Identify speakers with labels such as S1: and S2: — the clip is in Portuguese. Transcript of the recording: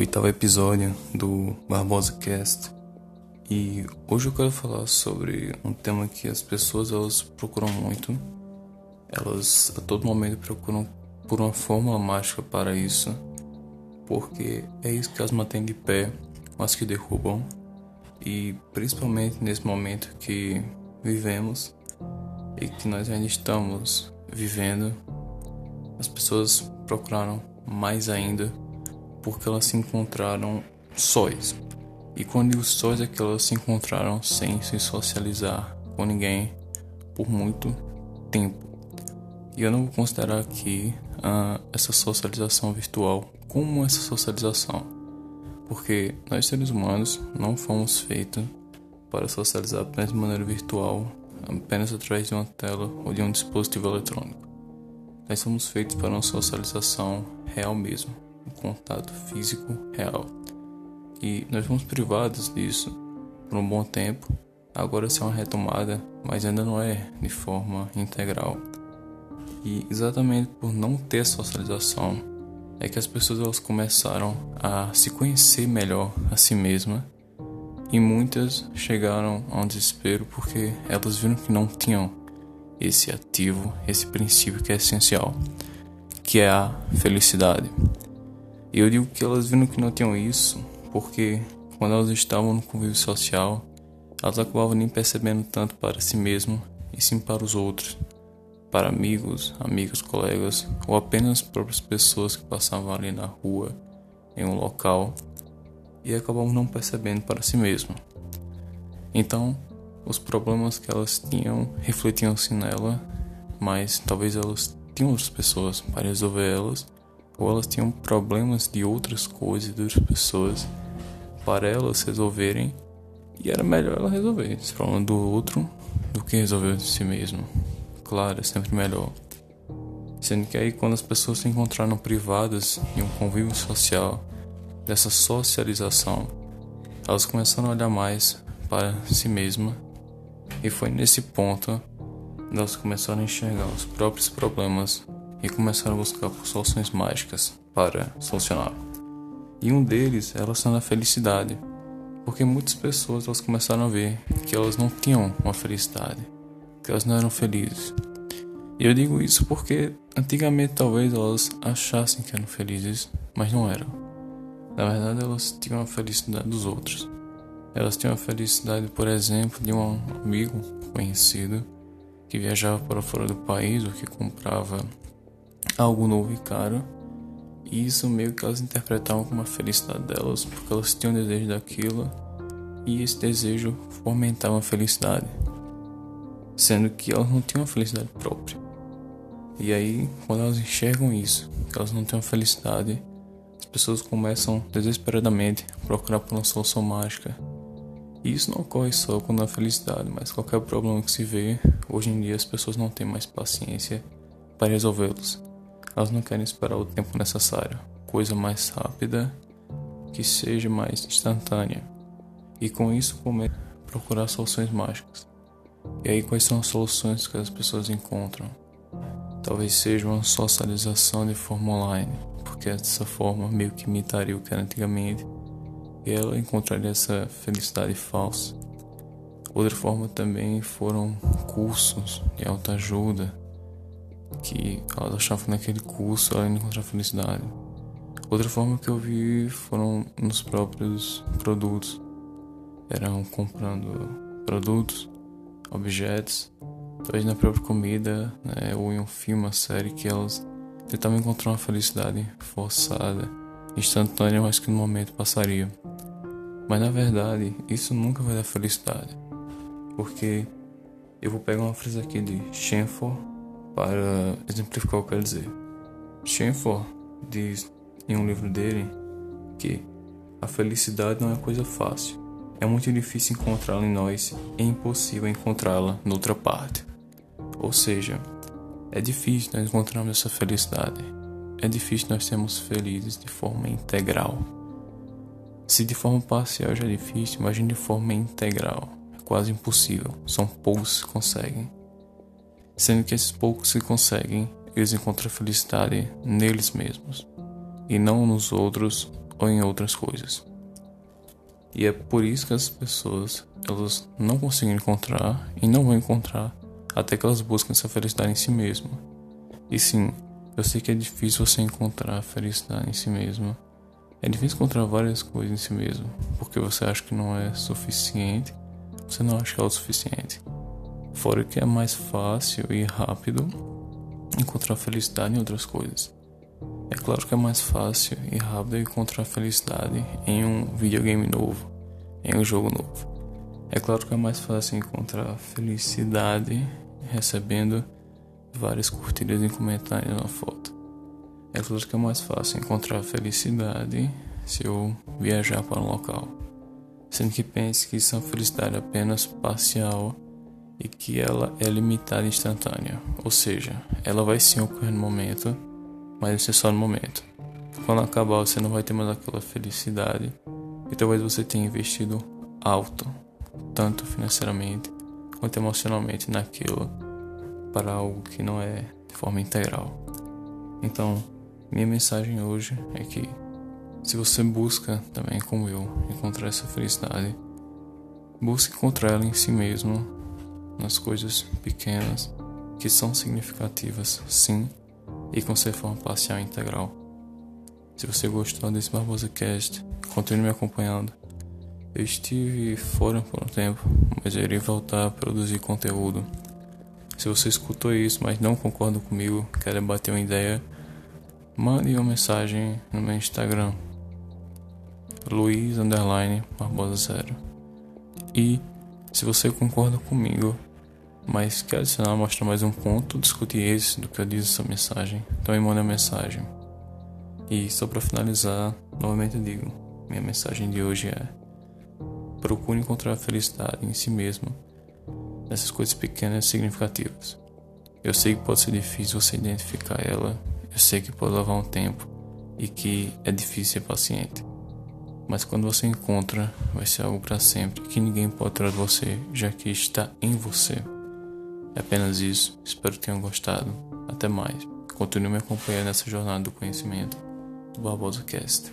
S1: oitavo episódio do Barbosa Cast. E hoje eu quero falar sobre um tema que as pessoas elas procuram muito. Elas a todo momento procuram por uma fórmula mágica para isso, porque é isso que as mantém de pé, mas que derrubam. E principalmente nesse momento que vivemos e que nós ainda estamos vivendo, as pessoas procuraram mais ainda porque elas se encontraram sós. E quando digo sós é que elas se encontraram sem se socializar com ninguém por muito tempo. E eu não vou considerar aqui uh, essa socialização virtual como essa socialização, porque nós seres humanos não fomos feitos para socializar apenas de maneira virtual, apenas através de uma tela ou de um dispositivo eletrônico. Nós somos feitos para uma socialização real mesmo, contato físico real. E nós fomos privados disso por um bom tempo. Agora se é uma retomada, mas ainda não é de forma integral. E exatamente por não ter socialização é que as pessoas elas começaram a se conhecer melhor a si mesma e muitas chegaram a um desespero porque elas viram que não tinham esse ativo, esse princípio que é essencial, que é a felicidade. E eu digo que elas viram que não tinham isso porque quando elas estavam no convívio social, elas acabavam nem percebendo tanto para si mesmo e sim para os outros, para amigos, amigas, colegas ou apenas próprias pessoas que passavam ali na rua, em um local e acabavam não percebendo para si mesmo. Então, os problemas que elas tinham refletiam-se nela, mas talvez elas tinham outras pessoas para resolver elas, ou elas tinham problemas de outras coisas, de outras pessoas para elas resolverem, e era melhor ela resolver esse problema do outro do que resolver de si mesmo. Claro, é sempre melhor. Sendo que aí quando as pessoas se encontraram privadas em um convívio social, dessa socialização, elas começaram a olhar mais para si mesmas e foi nesse ponto elas começaram a enxergar os próprios problemas e começaram a buscar por soluções mágicas para solucionar. E um deles é relacionado à felicidade, porque muitas pessoas elas começaram a ver que elas não tinham uma felicidade, que elas não eram felizes. E eu digo isso porque antigamente talvez elas achassem que eram felizes, mas não eram. Na verdade, elas tinham a felicidade dos outros. Elas tinham a felicidade, por exemplo, de um amigo conhecido que viajava para fora do país ou que comprava algo novo e caro. E isso meio que elas interpretavam como a felicidade delas, porque elas tinham desejo daquilo e esse desejo fomentava a felicidade, sendo que elas não tinham a felicidade própria. E aí, quando elas enxergam isso, que elas não têm uma felicidade, as pessoas começam desesperadamente a procurar por uma solução mágica e isso não ocorre só quando há felicidade, mas qualquer problema que se vê, hoje em dia as pessoas não têm mais paciência para resolvê-los. Elas não querem esperar o tempo necessário, coisa mais rápida, que seja mais instantânea. E com isso começam a procurar soluções mágicas. E aí quais são as soluções que as pessoas encontram? Talvez seja uma socialização de forma online, porque dessa forma meio que imitaria o que era antigamente e ela encontraria essa felicidade falsa. Outra forma também foram cursos de autoajuda, que ela achava que naquele curso ela ia encontrar felicidade. Outra forma que eu vi foram nos próprios produtos. Eram comprando produtos, objetos, talvez na própria comida, né, ou em um filme, uma série, que elas tentavam encontrar uma felicidade forçada, instantânea, mas que no momento passaria. Mas na verdade, isso nunca vai dar felicidade. Porque eu vou pegar uma frase aqui de Shenfor para exemplificar o que eu quero dizer. Shenfor diz em um livro dele que a felicidade não é coisa fácil. É muito difícil encontrá-la em nós e é impossível encontrá-la noutra parte. Ou seja, é difícil nós encontrarmos essa felicidade. É difícil nós sermos felizes de forma integral. Se de forma parcial já é difícil, imagine de forma integral. É quase impossível. São poucos que conseguem. Sendo que esses poucos que conseguem, eles encontram felicidade neles mesmos e não nos outros ou em outras coisas. E é por isso que as pessoas elas não conseguem encontrar e não vão encontrar até que elas busquem essa felicidade em si mesma. E sim, eu sei que é difícil você encontrar a felicidade em si mesma. É difícil encontrar várias coisas em si mesmo, porque você acha que não é suficiente, você não acha que é o suficiente. Fora que é mais fácil e rápido encontrar felicidade em outras coisas. É claro que é mais fácil e rápido encontrar felicidade em um videogame novo, em um jogo novo. É claro que é mais fácil encontrar felicidade recebendo várias curtidas e comentários na foto. É claro que é mais fácil encontrar felicidade se eu viajar para um local. Sendo que pense que isso é uma felicidade apenas parcial e que ela é limitada instantânea. Ou seja, ela vai sim ocorrer no momento, mas isso é só no momento. Quando acabar, você não vai ter mais aquela felicidade e talvez você tenha investido alto, tanto financeiramente quanto emocionalmente naquilo, para algo que não é de forma integral. Então, minha mensagem hoje é que se você busca também como eu encontrar essa felicidade, busque encontrar ela em si mesmo, nas coisas pequenas que são significativas, sim, e com sua forma parcial integral. Se você gostou desse Barbosa Cast, continue me acompanhando. Eu estive fora por um tempo, mas irei voltar a produzir conteúdo. Se você escutou isso, mas não concorda comigo, quer debater uma ideia, mande uma mensagem no meu Instagram, Luiz Barbosa Zero. E se você concorda comigo, mas quer adicionar, mostrar mais um ponto, discutir esse do que eu disse essa mensagem, então me manda a mensagem. E só para finalizar, novamente eu digo, minha mensagem de hoje é procure encontrar a felicidade em si mesmo, nessas coisas pequenas e significativas. Eu sei que pode ser difícil você identificar ela, eu sei que pode levar um tempo e que é difícil ser paciente. Mas quando você encontra, vai ser algo para sempre que ninguém pode tirar de você, já que está em você. É apenas isso. Espero que tenham gostado. Até mais. Continue me acompanhando nessa jornada do conhecimento do Barbosa Cast.